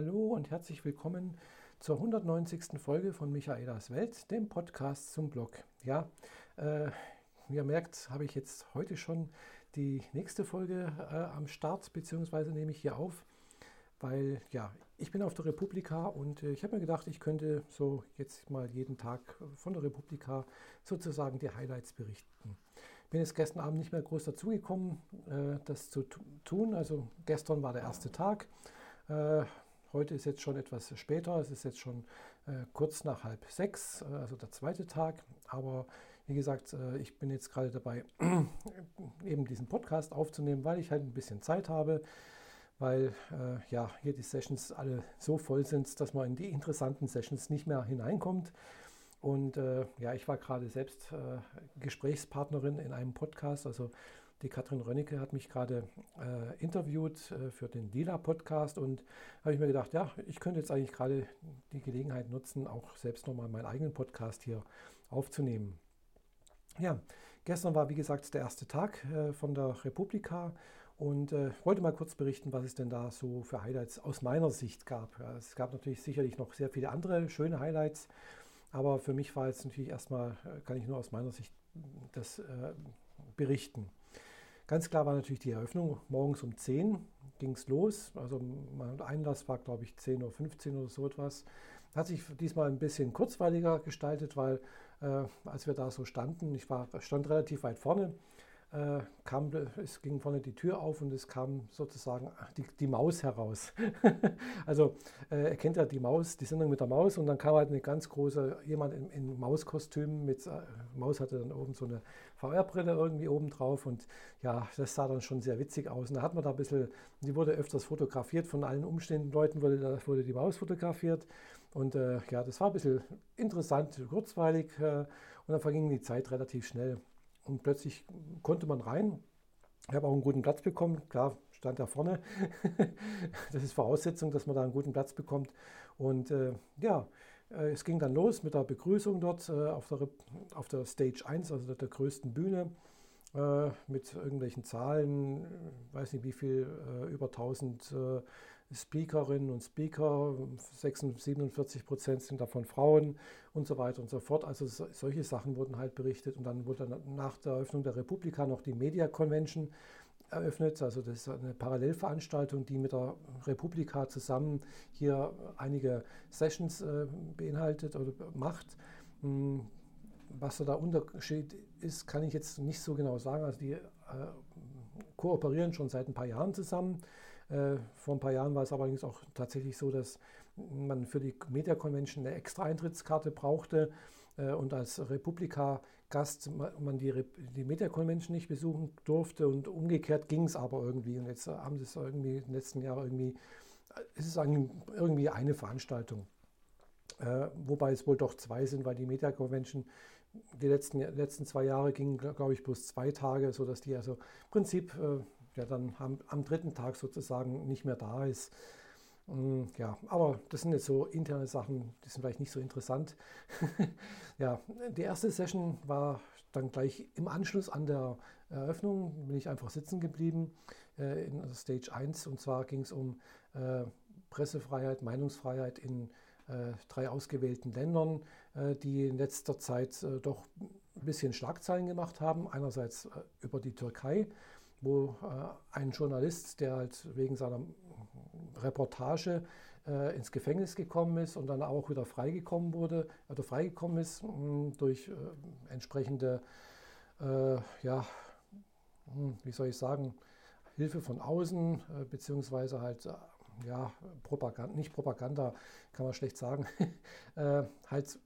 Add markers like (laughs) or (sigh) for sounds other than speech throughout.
hallo und herzlich willkommen zur 190. Folge von Michaelas Welt, dem Podcast zum Blog. Ja, äh, ihr merkt, habe ich jetzt heute schon die nächste Folge äh, am Start, beziehungsweise nehme ich hier auf, weil ja, ich bin auf der Republika und äh, ich habe mir gedacht, ich könnte so jetzt mal jeden Tag von der Republika sozusagen die Highlights berichten. Bin jetzt gestern Abend nicht mehr groß dazugekommen, äh, das zu tun. Also gestern war der erste Tag. Äh, heute ist jetzt schon etwas später. Es ist jetzt schon äh, kurz nach halb sechs, also der zweite Tag. Aber wie gesagt, ich bin jetzt gerade dabei, (clears throat) eben diesen Podcast aufzunehmen, weil ich halt ein bisschen Zeit habe weil äh, ja hier die Sessions alle so voll sind, dass man in die interessanten Sessions nicht mehr hineinkommt. Und äh, ja, ich war gerade selbst äh, Gesprächspartnerin in einem Podcast. Also die Katrin Rönnecke hat mich gerade äh, interviewt äh, für den Lila-Podcast und habe ich mir gedacht, ja, ich könnte jetzt eigentlich gerade die Gelegenheit nutzen, auch selbst nochmal meinen eigenen Podcast hier aufzunehmen. Ja, gestern war wie gesagt der erste Tag äh, von der Republika und äh, wollte mal kurz berichten, was es denn da so für Highlights aus meiner Sicht gab. Ja, es gab natürlich sicherlich noch sehr viele andere schöne Highlights. Aber für mich war jetzt natürlich erstmal, äh, kann ich nur aus meiner Sicht das äh, berichten. Ganz klar war natürlich die Eröffnung. Morgens um 10 ging es los. Also mein Einlass war, glaube ich, 10.15 Uhr oder so etwas. Hat sich diesmal ein bisschen kurzweiliger gestaltet, weil äh, als wir da so standen, ich war, stand relativ weit vorne, äh, kam, es ging vorne die Tür auf und es kam sozusagen die, die Maus heraus. (laughs) also äh, er kennt ja die Maus, die Sendung mit der Maus und dann kam halt eine ganz große, jemand in, in Mauskostüm mit, äh, Maus hatte dann oben so eine VR-Brille irgendwie oben drauf und ja, das sah dann schon sehr witzig aus. Und da hat man da ein bisschen, die wurde öfters fotografiert von allen umstehenden Leuten, wurde, wurde die Maus fotografiert. Und äh, ja, das war ein bisschen interessant, kurzweilig äh, und dann verging die Zeit relativ schnell. Und plötzlich konnte man rein. Ich habe auch einen guten Platz bekommen. Klar, stand da vorne. (laughs) das ist Voraussetzung, dass man da einen guten Platz bekommt. Und äh, ja, äh, es ging dann los mit der Begrüßung dort äh, auf, der, auf der Stage 1, also der größten Bühne, äh, mit irgendwelchen Zahlen, weiß nicht wie viel, äh, über 1000 äh, Speakerinnen und Speaker, 46, 47 Prozent sind davon Frauen und so weiter und so fort. Also so, solche Sachen wurden halt berichtet und dann wurde nach der Eröffnung der Republika noch die Media Convention eröffnet. Also das ist eine Parallelveranstaltung, die mit der Republika zusammen hier einige Sessions äh, beinhaltet oder macht. Hm, was da der Unterschied ist, kann ich jetzt nicht so genau sagen. Also die äh, kooperieren schon seit ein paar Jahren zusammen. Äh, vor ein paar Jahren war es allerdings auch tatsächlich so, dass man für die Media Convention eine extra Eintrittskarte brauchte äh, und als Republika-Gast man die, die Media Convention nicht besuchen durfte und umgekehrt ging es aber irgendwie. Und jetzt haben sie es irgendwie in den letzten Jahren irgendwie, es ist irgendwie eine Veranstaltung. Äh, wobei es wohl doch zwei sind, weil die Media Convention die letzten, letzten zwei Jahre gingen, glaube ich, bloß zwei Tage, sodass die also im Prinzip äh, ja dann am, am, dritten Tag sozusagen nicht mehr da ist. Mm, ja, aber das sind jetzt so interne Sachen, die sind vielleicht nicht so interessant. (laughs) ja, die erste Session war dann gleich im Anschluss an der Eröffnung, bin ich einfach sitzen geblieben äh, in Stage 1 und zwar ging es um äh, Pressefreiheit, Meinungsfreiheit in äh, drei ausgewählten Ländern, äh, die in letzter Zeit äh, doch ein bisschen Schlagzeilen gemacht haben. Einerseits über die Türkei, wo ein Journalist, der halt wegen seiner Reportage ins Gefängnis gekommen ist und dann auch wieder freigekommen wurde, oder freigekommen ist hm, durch entsprechende, ja, hm, wie soll ich sagen, Hilfe von außen, beziehungsweise halt ja, Propaganda, nicht Propaganda, kann man schlecht sagen, (laughs) äh, halt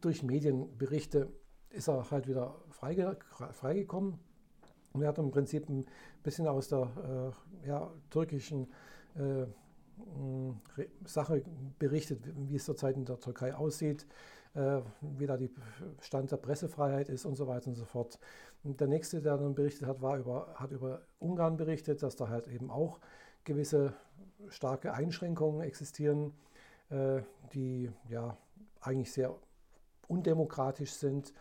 durch Medienberichte ist er halt wieder freige, freigekommen. Und er hat im Prinzip ein bisschen aus der äh, ja, türkischen äh, Sache berichtet, wie es zurzeit in der Türkei aussieht, äh, wie da die Stand der Pressefreiheit ist und so weiter und so fort. Und der nächste, der dann berichtet hat, war über, hat über Ungarn berichtet, dass da halt eben auch gewisse starke Einschränkungen existieren, äh, die ja eigentlich sehr undemokratisch sind,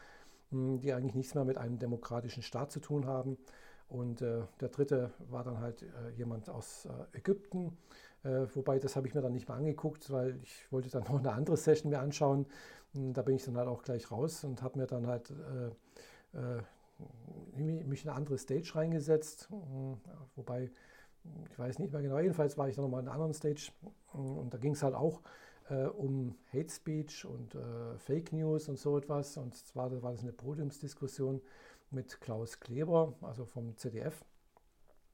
die eigentlich nichts mehr mit einem demokratischen Staat zu tun haben. Und äh, der dritte war dann halt äh, jemand aus äh, Ägypten, Äh, wobei, das habe ich mir dann nicht mehr angeguckt, weil ich wollte dann (laughs) noch eine andere Session mir anschauen. Und da bin ich dann halt auch gleich raus und habe mir dann halt äh, äh, mich in eine andere Stage reingesetzt. Wobei, ich weiß nicht mehr genau, jedenfalls war ich dann nochmal in einer anderen Stage und da ging es halt auch äh, um Hate Speech und äh, Fake News und so etwas. Und zwar war das eine Podiumsdiskussion mit Klaus Kleber, also vom ZDF.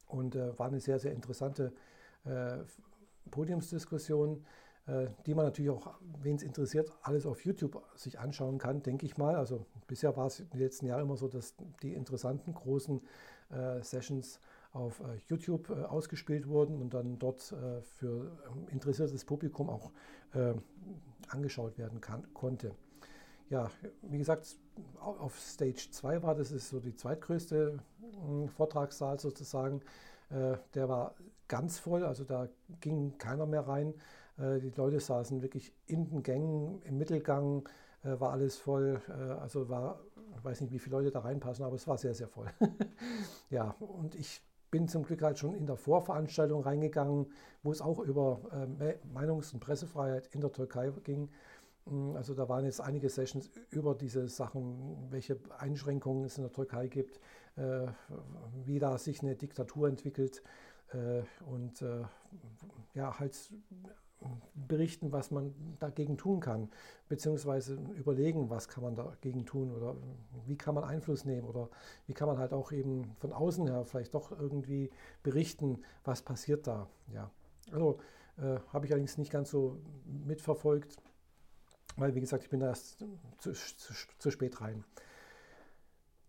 Und äh, war eine sehr, sehr interessante äh, Podiumsdiskussion, äh, die man natürlich auch, wen es interessiert, alles auf YouTube sich anschauen kann, denke ich mal. Also bisher war es in den letzten Jahren immer so, dass die interessanten großen äh, Sessions auf äh, YouTube äh, ausgespielt wurden und dann dort äh, für ähm, interessiertes Publikum auch angeschaut werden kann, konnte. Ja, wie gesagt, auf Stage 2 war das ist so die zweitgrößte hm, Vortragssaal sozusagen. der war ganz voll, also da ging keiner mehr rein. die Leute saßen wirklich in den Gängen, im Mittelgang war alles voll. also war, ich weiß nicht, wie viele Leute da reinpassen, aber es war sehr, sehr voll. (laughs) ja, und ich bin zum Glück halt schon in der Vorveranstaltung reingegangen, wo es auch über äh, Meinungs- und Pressefreiheit in der Türkei ging. Mm, also da waren jetzt einige Sessions über diese Sachen, welche Einschränkungen es in der Türkei gibt, äh, wie da sich eine Diktatur entwickelt äh, und äh, ja, halt berichten, was man dagegen tun kann, beziehungsweise überlegen, was kann man dagegen tun oder wie kann man Einfluss nehmen oder wie kann man halt auch eben von außen her vielleicht doch irgendwie berichten, was passiert da. Ja, also äh, habe ich allerdings nicht ganz so mitverfolgt, weil wie gesagt, ich bin da erst zu, zu, zu spät rein.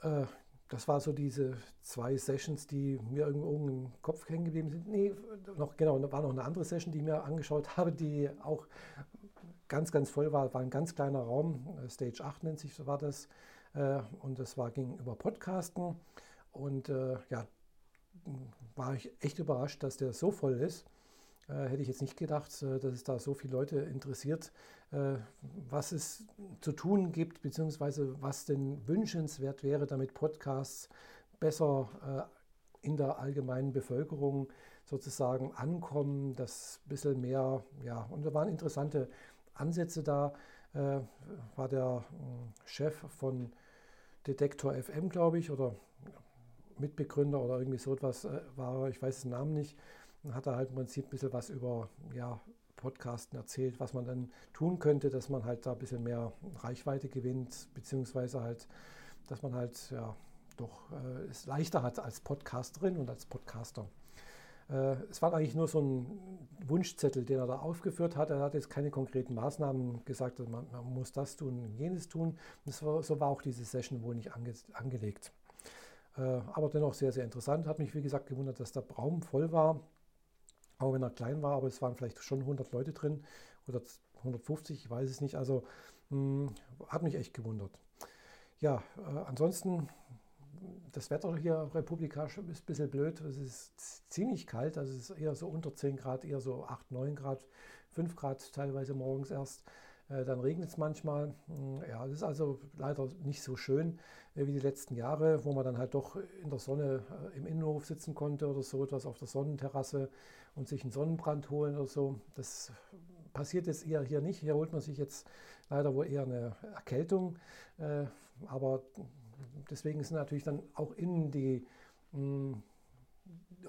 Äh, das war so diese zwei Sessions, die mir irgendwo im Kopf hängen geblieben sind. Nee, noch, genau, da war noch eine andere Session, die ich mir angeschaut (laughs) habe, die auch ganz, ganz voll war. War ein ganz kleiner Raum, äh, Stage 8 nennt sich, so war das. Äh, und das war gegenüber Podcasten. Und äh, ja, war ich echt überrascht, dass der so voll ist. Hätte ich jetzt nicht gedacht, dass es da so viele Leute interessiert, was es zu tun gibt, beziehungsweise was denn wünschenswert wäre, damit Podcasts besser in der allgemeinen Bevölkerung sozusagen ankommen, das ein bisschen mehr, ja, und da waren interessante Ansätze da, war der Chef von Detektor FM, glaube ich, oder Mitbegründer oder irgendwie so etwas war, ich weiß den Namen nicht, hat er halt im Prinzip ein bisschen was über ja, Podcasten erzählt, was man dann tun könnte, dass man halt da ein bisschen mehr Reichweite gewinnt, beziehungsweise halt, dass man halt ja doch äh, es leichter hat als Podcasterin und als Podcaster. Äh, es war eigentlich nur so ein Wunschzettel, den er da aufgeführt hat. Er hat jetzt keine konkreten Maßnahmen gesagt, man, man muss das tun jenes tun. Und war, so war auch diese Session wohl nicht ange, angelegt. Äh, aber dennoch sehr, sehr interessant. Hat mich, wie gesagt, gewundert, dass der Raum voll war auch wenn er klein war, aber es waren vielleicht schon 100 Leute drin oder 150, ich weiß es nicht. Also mh, hm, hat mich echt gewundert. Ja, äh, ansonsten, das Wetter hier Republika ist ein bisschen blöd. Es ist ziemlich kalt, also es ist eher so unter 10 Grad, eher so 8, 9 Grad, 5 Grad teilweise morgens erst. Äh, dann regnet es manchmal. Hm, ja, es ist also leider nicht so schön äh, wie die letzten Jahre, wo man dann halt doch in der Sonne äh, im Innenhof sitzen konnte oder so etwas auf der Sonnenterrasse und sich einen Sonnenbrand holen oder so. Das passiert jetzt eher hier nicht. Hier holt man sich jetzt leider wohl eher eine Erkältung. aber deswegen sind natürlich dann auch innen die hm,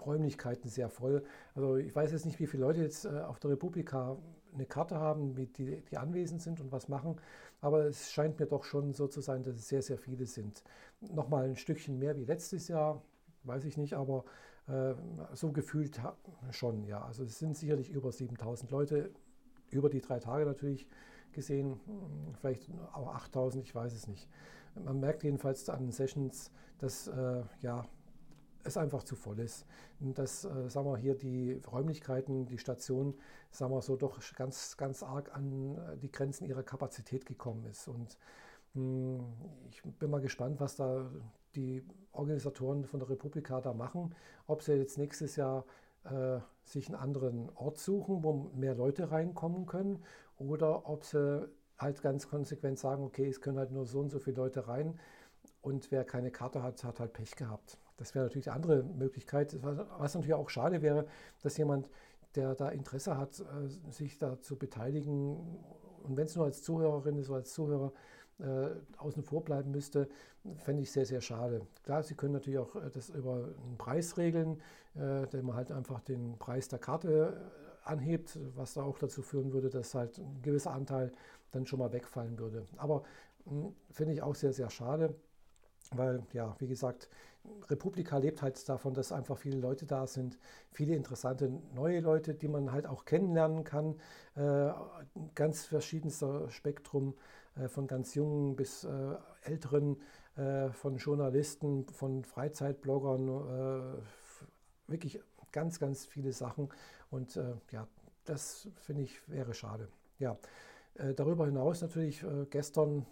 Räumlichkeiten sehr voll. Also ich weiß jetzt nicht, wie viele Leute jetzt auf der Republika eine Karte haben, die, die anwesend sind und was machen. Aber es scheint mir doch schon so zu sein, dass es sehr, sehr viele sind. Nochmal ein Stückchen mehr wie letztes Jahr, weiß ich nicht, aber äh, so gefühlt schon, ja. Also es sind sicherlich über 7000 Leute, über die drei Tage natürlich gesehen, vielleicht auch 8000, ich weiß es nicht. Man merkt jedenfalls an Sessions, dass äh, ja, es einfach zu voll ist. Dass, äh, sagen wir hier, die Räumlichkeiten, die Station, sagen wir so, doch ganz, ganz arg an äh, die Grenzen ihrer Kapazität gekommen ist. Und mh, hm, ich bin mal gespannt, was da die Organisatoren von der Republika da machen. Ob sie jetzt nächstes Jahr äh, sich einen anderen Ort suchen, wo mehr Leute reinkommen können, oder ob sie halt ganz konsequent sagen, okay, es können halt nur so und so viele Leute rein und wer keine Karte hat, hat halt Pech gehabt. Das wäre natürlich die andere Möglichkeit. Was natürlich auch schade wäre, dass jemand der da Interesse hat, äh, sich da zu beteiligen und wenn es nur als Zuhörerin ist oder als Zuhörer äh, außen vor bleiben müsste, fände ich sehr, sehr schade. Klar, Sie können natürlich auch äh, das über einen Preis regeln, äh, indem man halt einfach den Preis der Karte äh, anhebt, was da auch dazu führen würde, dass halt ein gewisser Anteil dann schon mal wegfallen würde. Aber hm, finde ich auch sehr, sehr schade, weil, ja, wie gesagt, Republika lebt halt davon, dass einfach viele Leute da sind, viele interessante neue Leute, die man halt auch kennenlernen kann. Äh, ganz verschiedenster Spektrum, äh, von ganz jungen bis äh, älteren, äh, von Journalisten, von Freizeitbloggern, äh, wirklich ganz, ganz viele Sachen. Und äh, ja, das finde ich wäre schade. Ja, darüber hinaus natürlich äh, gestern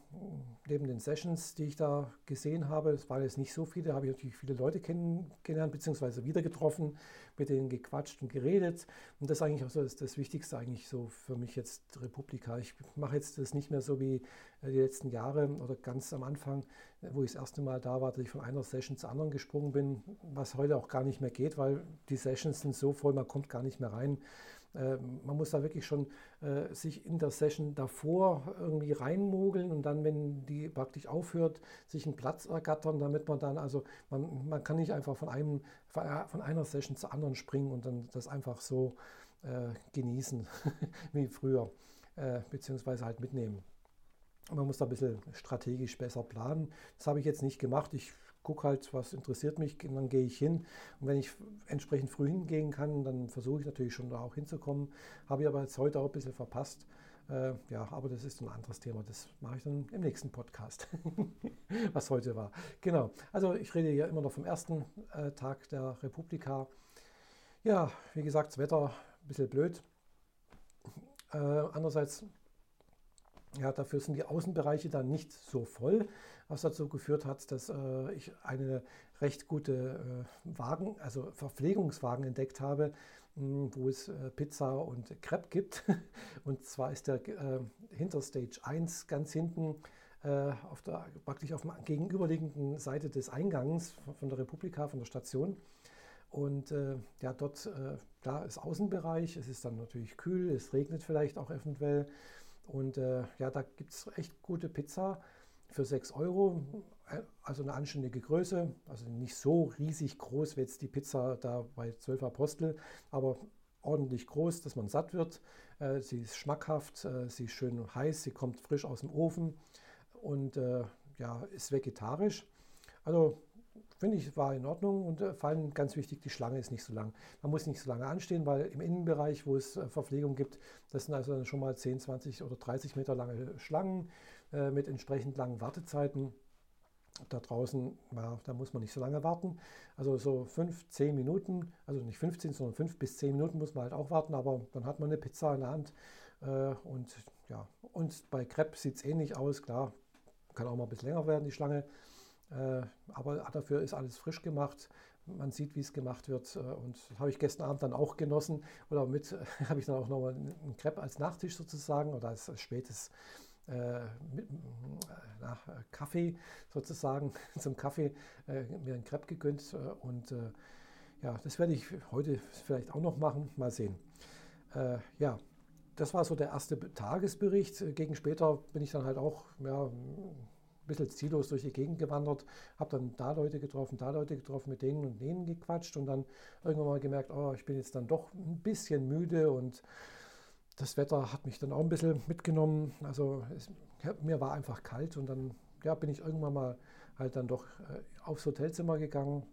neben den Sessions, die ich da gesehen habe, es waren jetzt nicht so viele, habe ich natürlich viele Leute kennengelernt bzw. wieder getroffen, mit denen gequatscht und geredet. Und das ist eigentlich auch so das, das, Wichtigste eigentlich so für mich jetzt Republika. Ich mache jetzt das nicht mehr so wie äh, die letzten Jahre oder ganz am Anfang, wo ich das erste Mal da war, dass ich von einer Session zur anderen gesprungen bin, was heute auch gar nicht mehr geht, weil die Sessions sind so voll, man kommt gar nicht mehr rein. Äh, man muss da wirklich schon äh, sich in der Session davor irgendwie reinmogeln und dann, wenn die praktisch aufhört, sich einen Platz ergattern, damit man dann, also man, man kann nicht einfach von, einem, von einer Session zur anderen springen und dann das einfach so äh, genießen (laughs) wie früher, äh, beziehungsweise halt mitnehmen. Man muss da ein bisschen strategisch besser planen. Das habe ich jetzt nicht gemacht. Ich gucke halt, was interessiert mich, dann gehe ich hin. Und wenn ich entsprechend früh hingehen kann, dann versuche ich natürlich schon da auch hinzukommen. Habe ich aber jetzt heute auch ein bisschen verpasst. Äh, ja, aber das ist ein anderes Thema. Das mache ich dann im nächsten Podcast, (laughs) was heute war. Genau. Also ich rede hier immer noch vom ersten äh, Tag der Republika. Ja, wie gesagt, das Wetter ein bisschen blöd. Äh, andererseits, ja, dafür sind die Außenbereiche dann nicht so voll was dazu geführt hat, dass äh, ich eine recht gute äh, Wagen, also Verpflegungswagen entdeckt habe, mh, hm, wo es äh, Pizza und Crepe gibt. (laughs) und zwar ist der äh, hinter Stage 1 ganz hinten äh, auf der, praktisch auf der gegenüberliegenden Seite des Eingangs von, von der Republika, von der Station. Und äh, ja, dort, äh, da ist Außenbereich, es ist dann natürlich kühl, es regnet vielleicht auch eventuell. Und äh, ja, da gibt es echt gute Pizza für 6 Euro, äh, also eine anständige Größe, also nicht so riesig groß wie jetzt die Pizza da bei 12 Apostel, aber ordentlich groß, dass man satt wird. Äh, sie ist schmackhaft, äh, sie ist schön heiß, sie kommt frisch aus dem Ofen und ja, ist vegetarisch. Also finde ich, war in Ordnung und vor allem ganz wichtig, die Schlange ist nicht so lang. Man muss nicht so lange anstehen, weil im Innenbereich, wo es Verpflegung gibt, das sind also schon mal 10, 20 oder 30 Meter lange Schlangen. Äh, mit entsprechend langen Wartezeiten. Da draußen, ja, da muss man nicht so lange warten. Also so 5, 10 Minuten, also nicht 15, sondern 5 bis 10 Minuten muss man halt auch warten, aber dann hat man eine Pizza in der Hand. Äh, und ja, und bei Crepe sieht es ähnlich aus, klar, kann auch mal ein bisschen länger werden, die Schlange. Äh, aber dafür ist alles frisch gemacht. Man sieht, wie es gemacht wird. und das habe ich gestern Abend dann auch genossen. Oder mit (laughs) habe ich dann auch nochmal einen Crepe als Nachtisch sozusagen oder als spätes äh, mit, äh, Kaffee sozusagen, (laughs) zum Kaffee äh, mir ein Crepe gegönnt äh, und äh, ja, das werde ich heute vielleicht auch noch machen, mal sehen. Äh, ja, das war so der erste Tagesbericht. Gegen später bin ich dann halt auch ja, ein bisschen ziellos durch die Gegend gewandert, habe dann da Leute getroffen, da Leute getroffen, mit denen und denen gequatscht und dann irgendwann mal gemerkt, oh, ich bin jetzt dann doch ein bisschen müde und das Wetter hat mich dann auch ein bisschen mitgenommen. Also es, mir war einfach kalt und dann ja, bin ich irgendwann mal halt dann doch äh, aufs Hotelzimmer gegangen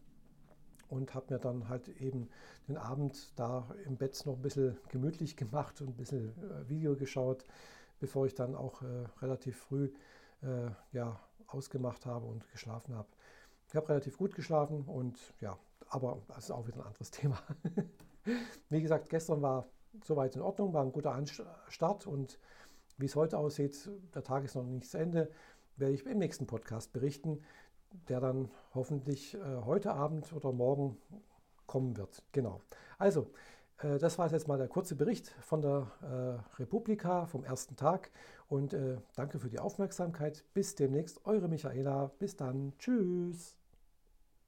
und habe mir dann halt eben den Abend da im Bett noch ein bisschen gemütlich (laughs) gemacht und ein bisschen äh, Video geschaut, bevor ich dann auch äh, relativ früh äh, ja, ausgemacht habe und geschlafen habe. Ich habe relativ gut geschlafen und ja, aber das ist auch wieder ein anderes (laughs) Thema. Wie gesagt, gestern war soweit in Ordnung, war ein guter Start und wie es heute aussieht, der Tag ist noch nicht zu Ende, werde ich im nächsten Podcast berichten, der dann hoffentlich äh, heute Abend oder morgen kommen wird. Genau. Also, äh, das war jetzt mal der kurze Bericht von der äh, Republika vom ersten Tag und äh, danke für die Aufmerksamkeit. Bis demnächst, eure Michaela. Bis dann. Tschüss.